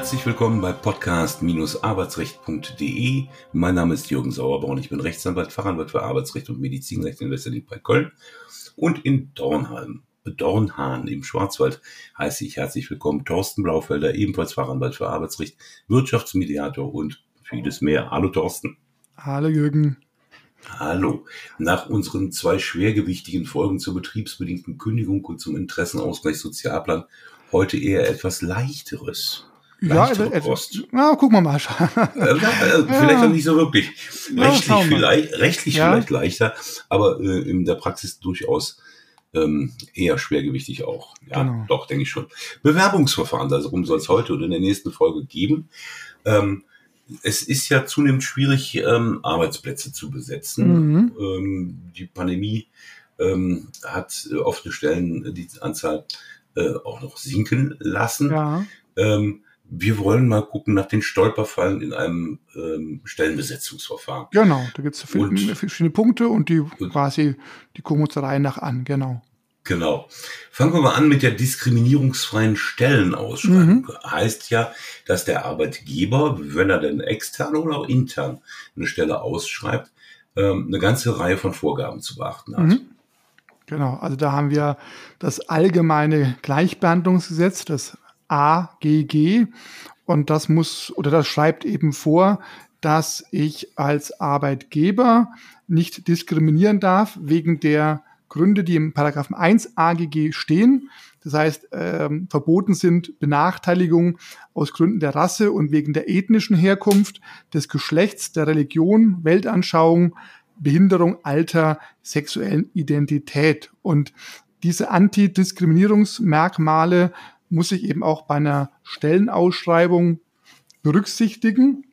Herzlich willkommen bei podcast-arbeitsrecht.de. Mein Name ist Jürgen Sauerborn. Ich bin Rechtsanwalt, Fachanwalt für Arbeitsrecht und Medizinrecht in Westerling bei Köln und in Dornheim. Dornhahn im Schwarzwald heiße ich herzlich willkommen. Thorsten Blaufelder, ebenfalls Fachanwalt für Arbeitsrecht, Wirtschaftsmediator und vieles mehr. Hallo Thorsten. Hallo Jürgen. Hallo. Nach unseren zwei schwergewichtigen Folgen zur betriebsbedingten Kündigung und zum Interessenausgleich Sozialplan heute eher etwas leichteres. Ja, also, Kost. na, gucken wir mal. äh, vielleicht auch nicht so wirklich. Rechtlich, ja, vielleicht, rechtlich ja. vielleicht leichter, aber äh, in der Praxis durchaus ähm, eher schwergewichtig auch. Ja, genau. doch, denke ich schon. Bewerbungsverfahren, darum soll es heute oder in der nächsten Folge geben. Ähm, es ist ja zunehmend schwierig, ähm, Arbeitsplätze zu besetzen. Mhm. Ähm, die Pandemie ähm, hat äh, offene Stellen die Anzahl äh, auch noch sinken lassen. Ja. Ähm, wir wollen mal gucken nach den Stolperfallen in einem ähm, Stellenbesetzungsverfahren. Genau, da gibt es verschiedene Punkte und die und, quasi, die gucken uns der Reihe nach an, genau. Genau. Fangen wir mal an mit der diskriminierungsfreien Stellenausschreibung. Mhm. Heißt ja, dass der Arbeitgeber, wenn er denn extern oder auch intern eine Stelle ausschreibt, ähm, eine ganze Reihe von Vorgaben zu beachten hat. Mhm. Genau, also da haben wir das allgemeine Gleichbehandlungsgesetz, das AGG, und das muss oder das schreibt eben vor, dass ich als Arbeitgeber nicht diskriminieren darf wegen der Gründe, die im Paragraphen 1 AGG stehen. Das heißt, ähm, verboten sind Benachteiligungen aus Gründen der Rasse und wegen der ethnischen Herkunft, des Geschlechts, der Religion, Weltanschauung, Behinderung, Alter, sexuellen Identität. Und diese Antidiskriminierungsmerkmale muss ich eben auch bei einer Stellenausschreibung berücksichtigen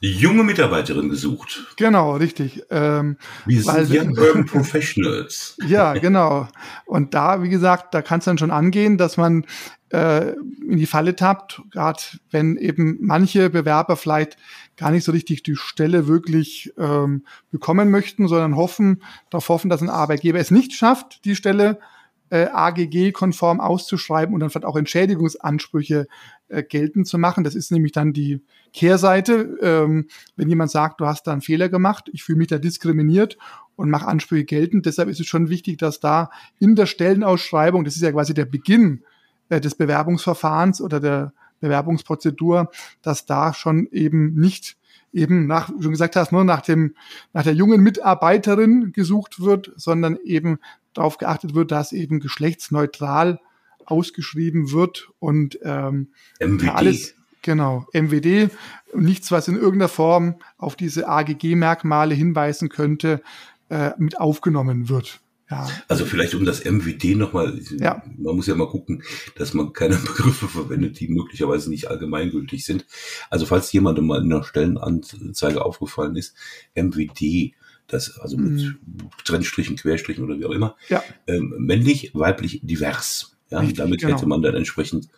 junge Mitarbeiterin gesucht. Genau, richtig. Ähm, Wir sind Young Urban Professionals. ja, genau. Und da, wie gesagt, da kann es dann schon angehen, dass man äh, in die Falle tappt, gerade wenn eben manche Bewerber vielleicht gar nicht so richtig die Stelle wirklich ähm, bekommen möchten, sondern hoffen, darauf hoffen, dass ein Arbeitgeber es nicht schafft, die Stelle äh, AGG-konform auszuschreiben und dann vielleicht auch Entschädigungsansprüche äh, geltend zu machen. Das ist nämlich dann die Kehrseite. Ähm, wenn jemand sagt, du hast da einen Fehler gemacht, ich fühle mich da diskriminiert und mache Ansprüche geltend. Deshalb ist es schon wichtig, dass da in der Stellenausschreibung, das ist ja quasi der Beginn äh, des Bewerbungsverfahrens oder der Bewerbungsprozedur, dass da schon eben nicht eben nach, wie du schon gesagt hast, nur nach dem, nach der jungen Mitarbeiterin gesucht wird, sondern eben darauf geachtet wird, dass eben geschlechtsneutral ausgeschrieben wird und ähm, MWD. alles genau MWD nichts, was in irgendeiner Form auf diese AGG-Merkmale hinweisen könnte, äh, mit aufgenommen wird. Ja. Also vielleicht um das MWD nochmal, ja. man muss ja mal gucken, dass man keine Begriffe verwendet, die möglicherweise nicht allgemeingültig sind. Also falls jemandem mal in einer Stellenanzeige aufgefallen ist, MWD, das also mit mhm. Trennstrichen, Querstrichen oder wie auch immer. Ja. Ähm, männlich, weiblich, divers. Ja, Richtig, damit genau. hätte man dann entsprechend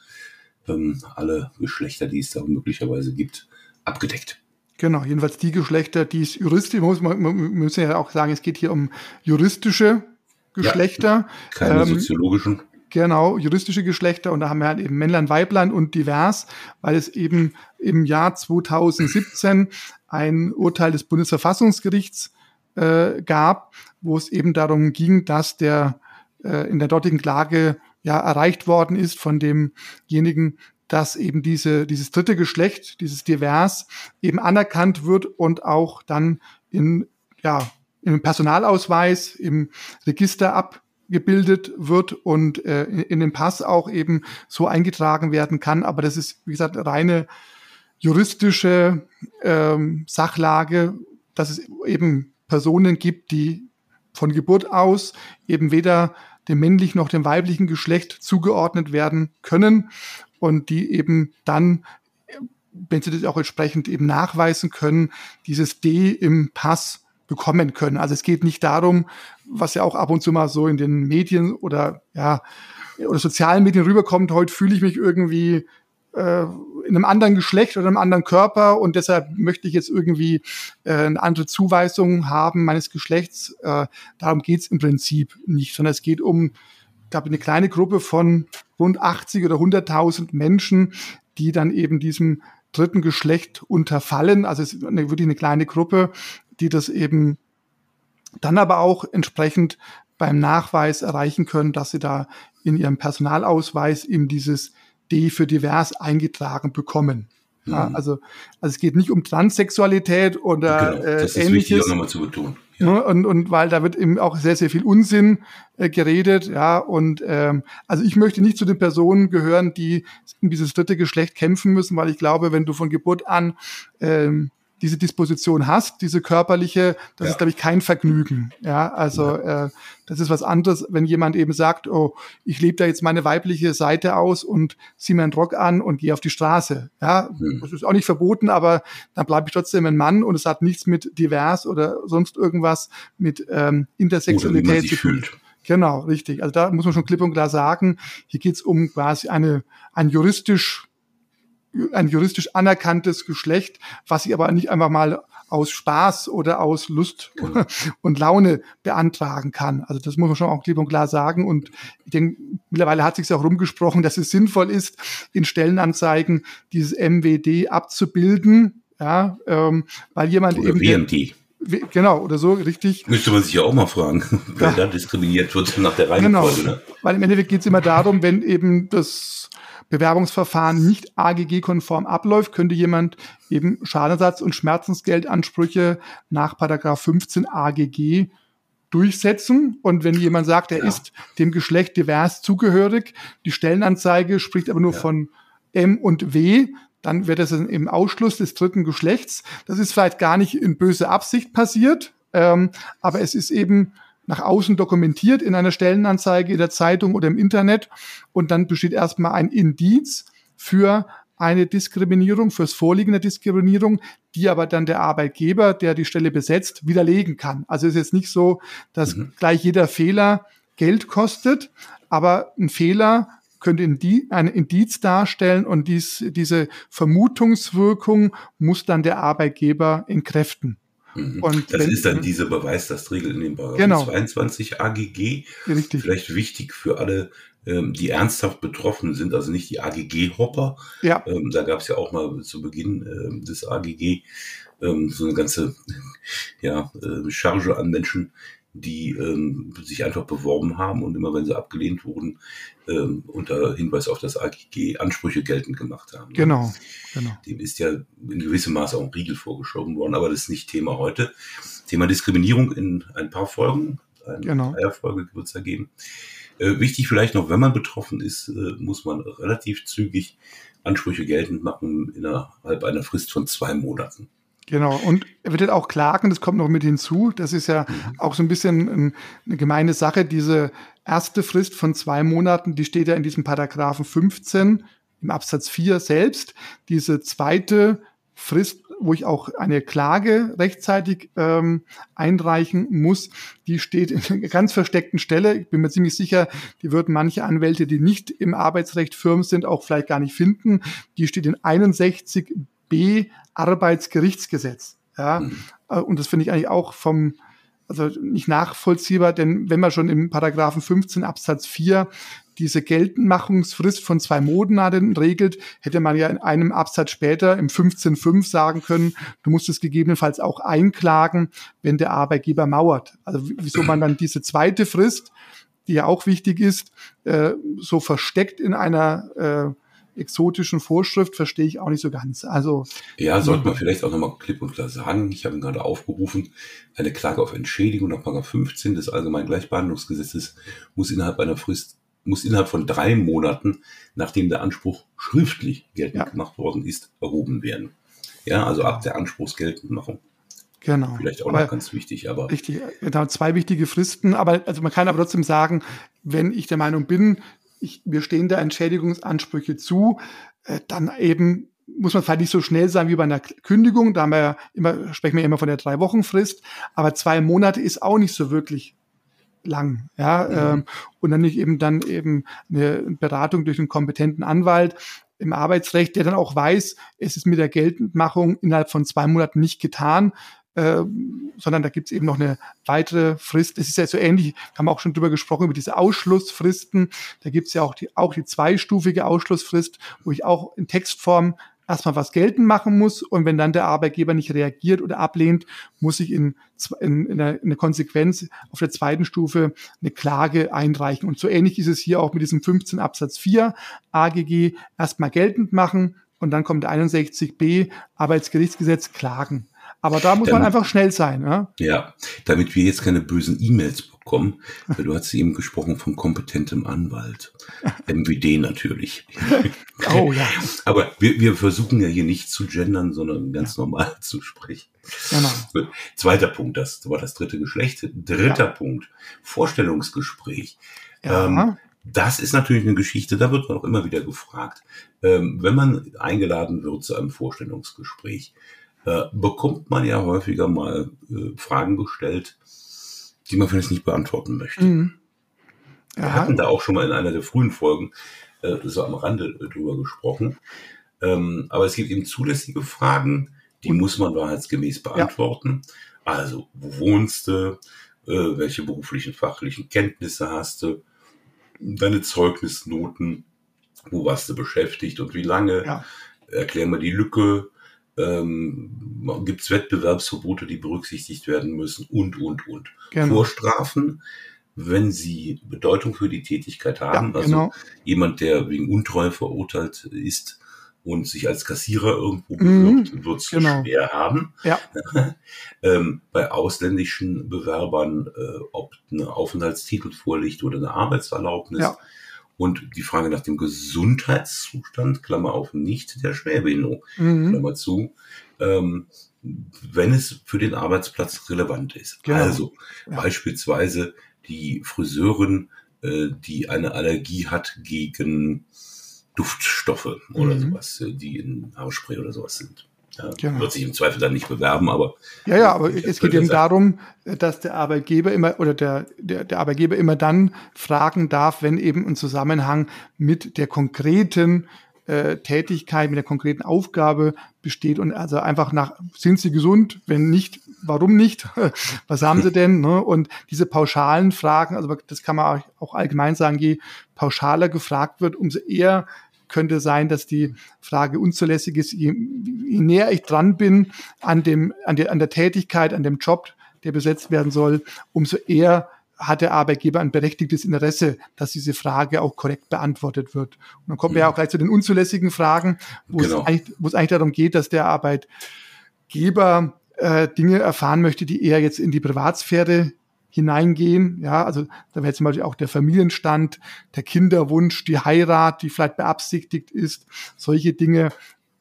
ähm, alle Geschlechter, die es da möglicherweise gibt, abgedeckt. Genau, jedenfalls die Geschlechter, die es juristisch, muss man, man müssen ja auch sagen, es geht hier um juristische Geschlechter. Ja, keine ähm, soziologischen. Genau, juristische Geschlechter und da haben wir halt eben Männlein, Weiblein und divers, weil es eben im Jahr 2017 ein Urteil des Bundesverfassungsgerichts äh, gab, wo es eben darum ging, dass der äh, in der dortigen Klage ja erreicht worden ist von demjenigen, dass eben diese, dieses dritte Geschlecht, dieses Divers eben anerkannt wird und auch dann in, ja, im Personalausweis, im Register abgebildet wird und äh, in, in den Pass auch eben so eingetragen werden kann. Aber das ist, wie gesagt, reine juristische ähm, Sachlage, dass es eben Personen gibt, die von Geburt aus eben weder dem männlichen noch dem weiblichen Geschlecht zugeordnet werden können und die eben dann, wenn sie das auch entsprechend eben nachweisen können, dieses D im Pass bekommen können. Also es geht nicht darum, was ja auch ab und zu mal so in den Medien oder ja oder sozialen Medien rüberkommt, heute fühle ich mich irgendwie äh, in einem anderen Geschlecht oder einem anderen Körper und deshalb möchte ich jetzt irgendwie äh, eine andere Zuweisung haben meines Geschlechts. Äh, darum geht's im Prinzip nicht, sondern es geht um, ich glaube, eine kleine Gruppe von rund 80 oder 100.000 Menschen, die dann eben diesem dritten Geschlecht unterfallen. Also es ist eine, wirklich eine kleine Gruppe, die das eben dann aber auch entsprechend beim Nachweis erreichen können, dass sie da in ihrem Personalausweis eben dieses D für divers eingetragen bekommen. Ja, mhm. also, also es geht nicht um Transsexualität oder genau, das äh, ist ähnliches. Wichtig, auch nochmal zu betonen. Ja. Ne, und, und weil da wird eben auch sehr, sehr viel Unsinn äh, geredet, ja. Und ähm, also ich möchte nicht zu den Personen gehören, die um dieses dritte Geschlecht kämpfen müssen, weil ich glaube, wenn du von Geburt an ähm, diese Disposition hast, diese körperliche, das ja. ist, glaube ich, kein Vergnügen. Ja, also ja. Äh, das ist was anderes, wenn jemand eben sagt, oh, ich lebe da jetzt meine weibliche Seite aus und ziehe mir einen Rock an und gehe auf die Straße. Ja, hm. das ist auch nicht verboten, aber dann bleibe ich trotzdem ein Mann und es hat nichts mit divers oder sonst irgendwas mit ähm, Intersexualität zu tun. Genau, richtig. Also da muss man schon klipp und klar sagen, hier geht es um quasi eine, ein juristisch ein juristisch anerkanntes Geschlecht, was ich aber nicht einfach mal aus Spaß oder aus Lust genau. und Laune beantragen kann. Also das muss man schon auch klipp und klar sagen. Und ich denke, mittlerweile hat sich auch rumgesprochen, dass es sinnvoll ist, in Stellenanzeigen dieses MWD abzubilden, ja, ähm, weil jemand oder eben WMD. Genau, oder so, richtig. Müsste man sich ja auch mal fragen, wer ja. da diskriminiert wird nach der Reihenfolge. Genau, ne? weil im Endeffekt geht es immer darum, wenn eben das Bewerbungsverfahren nicht AGG-konform abläuft, könnte jemand eben Schadenersatz- und Schmerzensgeldansprüche nach Paragraph 15 AGG durchsetzen. Und wenn jemand sagt, er ja. ist dem Geschlecht divers zugehörig, die Stellenanzeige spricht aber nur ja. von M und W, dann wird das im Ausschluss des dritten Geschlechts. Das ist vielleicht gar nicht in böse Absicht passiert, ähm, aber es ist eben nach außen dokumentiert in einer Stellenanzeige in der Zeitung oder im Internet und dann besteht erstmal ein Indiz für eine Diskriminierung, fürs Vorliegen der Diskriminierung, die aber dann der Arbeitgeber, der die Stelle besetzt, widerlegen kann. Also es ist jetzt nicht so, dass mhm. gleich jeder Fehler Geld kostet, aber ein Fehler könnte ein Indiz darstellen und dies, diese Vermutungswirkung muss dann der Arbeitgeber entkräften. Mhm. Und das wenn, ist dann dieser Beweis, das regelt in dem Paragraph genau. 22 AGG. Richtig. Vielleicht wichtig für alle, ähm, die ernsthaft betroffen sind, also nicht die AGG-Hopper. Ja. Ähm, da gab es ja auch mal zu Beginn ähm, des AGG ähm, so eine ganze ja, äh, Charge an Menschen, die ähm, sich einfach beworben haben und immer wenn sie abgelehnt wurden, ähm, unter Hinweis auf das AGG Ansprüche geltend gemacht haben. Genau, genau. Dem ist ja in gewissem Maße auch ein Riegel vorgeschoben worden, aber das ist nicht Thema heute. Thema Diskriminierung in ein paar Folgen, eine genau. Folge wird es da geben. Äh, wichtig vielleicht noch, wenn man betroffen ist, äh, muss man relativ zügig Ansprüche geltend machen innerhalb einer Frist von zwei Monaten. Genau, und er wird auch klagen, das kommt noch mit hinzu. Das ist ja mhm. auch so ein bisschen eine gemeine Sache. Diese erste Frist von zwei Monaten, die steht ja in diesem Paragraphen 15 im Absatz 4 selbst. Diese zweite Frist, wo ich auch eine Klage rechtzeitig ähm, einreichen muss, die steht in einer ganz versteckten Stelle. Ich bin mir ziemlich sicher, die würden manche Anwälte, die nicht im Arbeitsrecht firm sind, auch vielleicht gar nicht finden. Die steht in 61 B Arbeitsgerichtsgesetz. Ja, mhm. Äh, und das finde ich eigentlich auch vom, also nicht nachvollziehbar, denn wenn man schon im Paragraphen 15 Absatz 4 diese Geltendmachungsfrist von zwei Monaten regelt, hätte man ja in einem Absatz später im 15.5 sagen können, du musst es gegebenenfalls auch einklagen, wenn der Arbeitgeber mauert. Also wieso man dann diese zweite Frist, die ja auch wichtig ist, äh, so versteckt in einer äh, exotischen Vorschrift verstehe ich auch nicht so ganz. Also ja, sollte man vielleicht auch nochmal klipp und klar sagen. Ich habe ihn gerade aufgerufen. Eine Klage auf Entschädigung nach 15 des Allgemeinen Gleichbehandlungsgesetzes muss innerhalb einer Frist muss innerhalb von drei Monaten, nachdem der Anspruch schriftlich geltend ja. gemacht worden ist, erhoben werden. Ja, also ab der Anspruchsgeltendmachung. Genau. Vielleicht auch aber, noch ganz wichtig, aber. Richtig, genau, zwei wichtige Fristen, aber also man kann aber trotzdem sagen, wenn ich der Meinung bin, ich, mir stehen da Entschädigungsansprüche zu, äh, dann eben muss man vielleicht nicht so schnell sein wie bei einer Kündigung, da haben wir ja immer, sprechen wir immer von der drei Wochen Frist, aber zwei Monate ist auch nicht so wirklich lang, ja, mhm. ähm, und dann nicht eben dann eben eine Beratung durch einen kompetenten Anwalt im Arbeitsrecht, der dann auch weiß, es ist mit der Geltendmachung innerhalb von zwei Monaten nicht getan, äh, sondern da gibt es eben noch eine weitere Frist. Es ist ja so ähnlich, haben wir auch schon drüber gesprochen, über diese Ausschlussfristen. Da gibt es ja auch die, auch die zweistufige Ausschlussfrist, wo ich auch in Textform erstmal was geltend machen muss und wenn dann der Arbeitgeber nicht reagiert oder ablehnt, muss ich in, in, in, der, in der Konsequenz auf der zweiten Stufe eine Klage einreichen. Und so ähnlich ist es hier auch mit diesem 15 Absatz 4 AGG erstmal geltend machen und dann kommt 61b Arbeitsgerichtsgesetz Klagen. Aber da muss damit, man einfach schnell sein. Ja? ja, damit wir jetzt keine bösen E-Mails bekommen, weil du hast eben gesprochen von kompetentem Anwalt. MWD natürlich. Oh ja. Aber wir, wir versuchen ja hier nicht zu gendern, sondern ganz ja. normal zu sprechen. Genau. Zweiter Punkt, das war das dritte Geschlecht. Dritter ja. Punkt, Vorstellungsgespräch. Ja. Ähm, das ist natürlich eine Geschichte, da wird man auch immer wieder gefragt. Ähm, wenn man eingeladen wird zu einem Vorstellungsgespräch, äh, bekommt man ja häufiger mal äh, Fragen gestellt, die man vielleicht nicht beantworten möchte. Mhm. Wir hatten da auch schon mal in einer der frühen Folgen äh, so am Rande äh, drüber gesprochen. Ähm, aber es gibt eben zulässige Fragen, die Und, muss man wahrheitsgemäß beantworten. Ja. Also, wo wohnst du? Äh, welche beruflichen, fachlichen Kenntnisse hast du? Deine Zeugnisnoten? Wo warst du beschäftigt und wie lange? Ja. Erklär mal die Lücke ähm, gibt es Wettbewerbsverbote, die berücksichtigt werden müssen und, und, und. Genau. Vorstrafen, wenn sie Bedeutung für die Tätigkeit haben. Ja, genau. Also jemand, der wegen Untreue verurteilt ist und sich als Kassierer irgendwo mhm, bewirbt, wird es genau. schwer haben. Ja. ähm, bei ausländischen Bewerbern, äh, ob eine Aufenthaltstitel vorliegt oder eine Arbeitserlaubnis. Ja. Und die Frage nach dem Gesundheitszustand, Klammer auf, nicht der Schwerbehinderung, mhm. Klammer zu, ähm, wenn es für den Arbeitsplatz relevant ist. Genau. Also ja. beispielsweise die Friseurin, äh, die eine Allergie hat gegen Duftstoffe oder mhm. sowas, äh, die in Haarspray oder sowas sind. Ja, genau. Wird sich im Zweifel dann nicht bewerben, aber. Ja, ja, aber es geht eben sein. darum, dass der Arbeitgeber immer oder der, der, der Arbeitgeber immer dann fragen darf, wenn eben ein Zusammenhang mit der konkreten äh, Tätigkeit, mit der konkreten Aufgabe besteht und also einfach nach, sind sie gesund? Wenn nicht, warum nicht? Was haben sie denn? Ne? Und diese pauschalen Fragen, also das kann man auch allgemein sagen, je pauschaler gefragt wird, umso eher könnte sein, dass die Frage unzulässig ist. Je, je näher ich dran bin an dem, an der, an der Tätigkeit, an dem Job, der besetzt werden soll, umso eher hat der Arbeitgeber ein berechtigtes Interesse, dass diese Frage auch korrekt beantwortet wird. Und dann kommen wir ja auch gleich zu den unzulässigen Fragen, wo, genau. es, eigentlich, wo es eigentlich darum geht, dass der Arbeitgeber äh, Dinge erfahren möchte, die eher jetzt in die Privatsphäre hineingehen. Ja, also da wäre zum Beispiel auch der Familienstand, der Kinderwunsch, die Heirat, die vielleicht beabsichtigt ist, solche Dinge.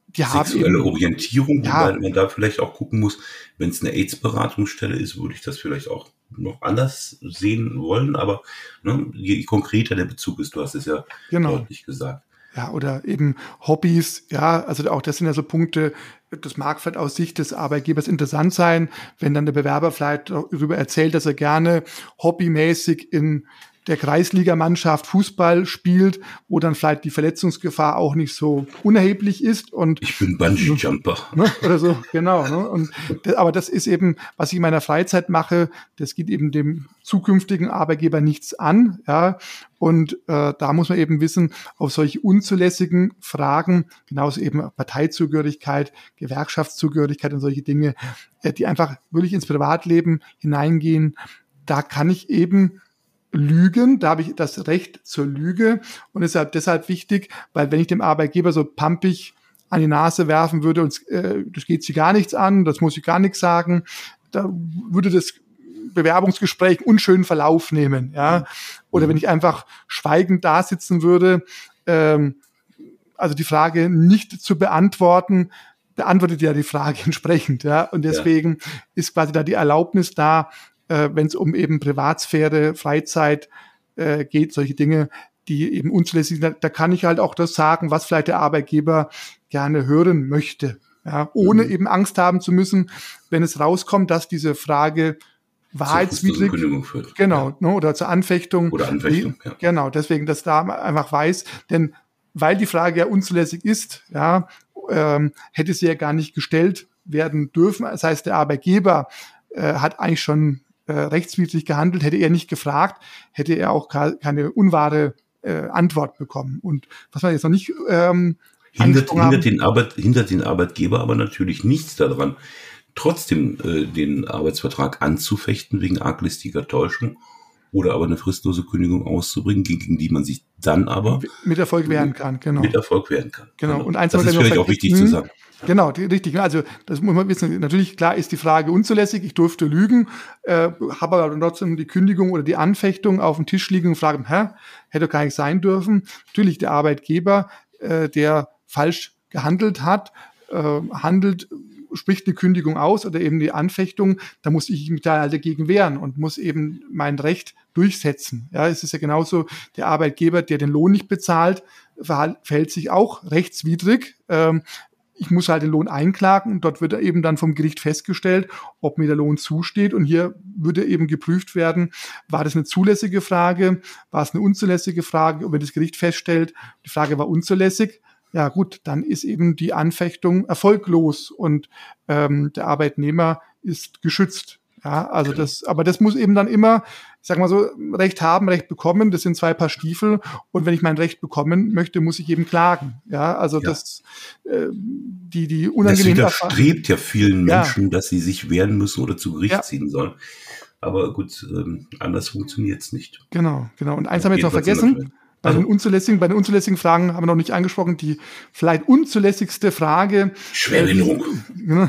Die Sexuelle haben eben, Orientierung, ja, wobei man da vielleicht auch gucken muss, wenn es eine AIDS-Beratungsstelle ist, würde ich das vielleicht auch noch anders sehen wollen, aber ne, je konkreter der Bezug ist, du hast es ja genau. deutlich gesagt. Ja, oder eben Hobbys, ja, also auch das sind ja so Punkte, das mag vielleicht aus Sicht des Arbeitgebers interessant sein, wenn dann der Bewerber vielleicht darüber erzählt, dass er gerne hobbymäßig in der Kreisligamannschaft Fußball spielt, wo dann vielleicht die Verletzungsgefahr auch nicht so unerheblich ist. Und ich bin Bungee Jumper ne, oder so, genau. Ne, und aber das ist eben, was ich in meiner Freizeit mache. Das geht eben dem zukünftigen Arbeitgeber nichts an. Ja, und äh, da muss man eben wissen, auf solche unzulässigen Fragen, genauso eben Parteizugehörigkeit, Gewerkschaftszugehörigkeit und solche Dinge, äh, die einfach wirklich ins Privatleben hineingehen, da kann ich eben lügen, da habe ich das Recht zur Lüge und ist halt deshalb wichtig, weil wenn ich dem Arbeitgeber so pampig an die Nase werfen würde und äh, das geht sie gar nichts an, das muss ich gar nichts sagen, da würde das Bewerbungsgespräch unschönen Verlauf nehmen, ja. Oder wenn ich einfach schweigend da sitzen würde, ähm, also die Frage nicht zu beantworten, beantwortet ja die Frage entsprechend, ja. Und deswegen ja. ist quasi da die Erlaubnis da, äh, wenn es um eben Privatsphäre, Freizeit äh, geht, solche Dinge, die eben unzulässig sind, da kann ich halt auch das sagen, was vielleicht der Arbeitgeber gerne hören möchte. Ja, ohne mhm. eben Angst haben zu müssen, wenn es rauskommt, dass diese Frage wahrheitswidrig, genau, ja. ne, oder zur Anfechtung. Oder Anfechtung, ja. Genau, deswegen, dass da einfach weiß, denn weil die Frage ja unzulässig ist, ja, ähm, hätte sie ja gar nicht gestellt, werden dürfen. Das heißt, der Arbeitgeber äh, hat eigentlich schon äh, rechtswidrig gehandelt. Hätte er nicht gefragt, hätte er auch keine unwahre äh, Antwort bekommen. Und was man jetzt noch nicht ähm, hindert, hindert, den Arbeit, hindert den Arbeitgeber aber natürlich nichts daran, trotzdem äh, den Arbeitsvertrag anzufechten wegen arglistiger Täuschung oder aber eine fristlose Kündigung auszubringen, gegen die man sich dann aber mit Erfolg wehren kann. Genau. Mit Erfolg wehren kann. Genau. genau. Und eins das ist vielleicht auch wichtig zu hm? sagen. Genau, die, richtig. Also das muss man wissen. Natürlich, klar ist die Frage unzulässig. Ich durfte lügen, äh, habe aber trotzdem die Kündigung oder die Anfechtung auf dem Tisch liegen und frage, hä, hätte gar nicht sein dürfen. Natürlich der Arbeitgeber, äh, der falsch gehandelt hat, äh, handelt spricht eine Kündigung aus oder eben die Anfechtung, da muss ich mich da halt dagegen wehren und muss eben mein Recht durchsetzen. Ja, es ist ja genauso, der Arbeitgeber, der den Lohn nicht bezahlt, verhält sich auch rechtswidrig. Ähm, ich muss halt den Lohn einklagen und dort wird er eben dann vom Gericht festgestellt, ob mir der Lohn zusteht. Und hier würde eben geprüft werden, war das eine zulässige Frage, war es eine unzulässige Frage. Und wenn das Gericht feststellt, die Frage war unzulässig, ja gut, dann ist eben die Anfechtung erfolglos und ähm, der Arbeitnehmer ist geschützt. Ja, also genau. das, aber das muss eben dann immer, ich sag mal so, Recht haben, Recht bekommen. Das sind zwei Paar Stiefel. Und wenn ich mein Recht bekommen möchte, muss ich eben klagen. Ja, also ja. das, äh, die, die unangenehm. Das widerstrebt ja vielen Menschen, ja. dass sie sich wehren müssen oder zu Gericht ja. ziehen sollen. Aber gut, ähm, anders funktioniert's nicht. Genau, genau. Und eins haben wir jetzt noch vergessen. Bei den unzulässigen, bei den unzulässigen Fragen haben wir noch nicht angesprochen. Die vielleicht unzulässigste Frage. Schwerbehinderung. Äh,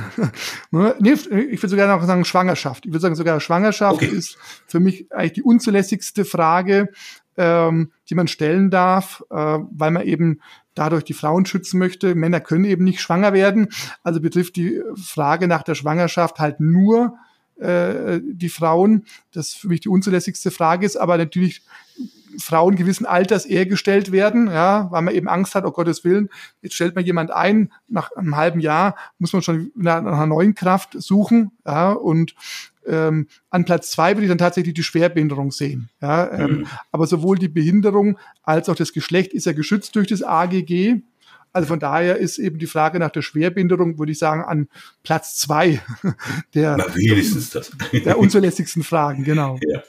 nee, ich würde sogar noch sagen Schwangerschaft. Ich würde sagen sogar Schwangerschaft okay. ist für mich eigentlich die unzulässigste Frage, ähm, die man stellen darf, äh, weil man eben dadurch die Frauen schützen möchte. Männer können eben nicht schwanger werden. Also betrifft die Frage nach der Schwangerschaft halt nur äh, die Frauen. Das für mich die unzulässigste Frage ist, aber natürlich Frauen gewissen Alters eher gestellt werden, ja, weil man eben Angst hat, oh Gottes Willen, jetzt stellt man jemand ein, nach einem halben Jahr muss man schon nach, nach einer neuen Kraft suchen, ja, und ähm, an Platz zwei würde ich dann tatsächlich die Schwerbehinderung sehen. Ja, ähm, mhm. Aber sowohl die Behinderung als auch das Geschlecht ist ja geschützt durch das AGG. Also von daher ist eben die Frage nach der Schwerbehinderung, würde ich sagen, an Platz zwei der, Na, wenigstens das. der unzulässigsten Fragen, genau. Ja,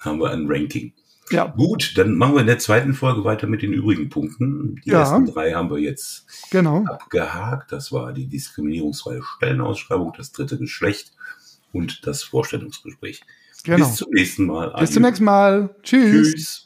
haben wir ein Ranking. Ja. Gut, dann machen wir in der zweiten Folge weiter mit den übrigen Punkten. Die ja. ersten drei haben wir jetzt genau. abgehakt. Das war die diskriminierungsfreie Stellenausschreibung, das dritte Geschlecht und das Vorstellungsgespräch. Genau. Bis zum nächsten Mal. Bis zum nächsten Mal. Tschüss. Tschüss.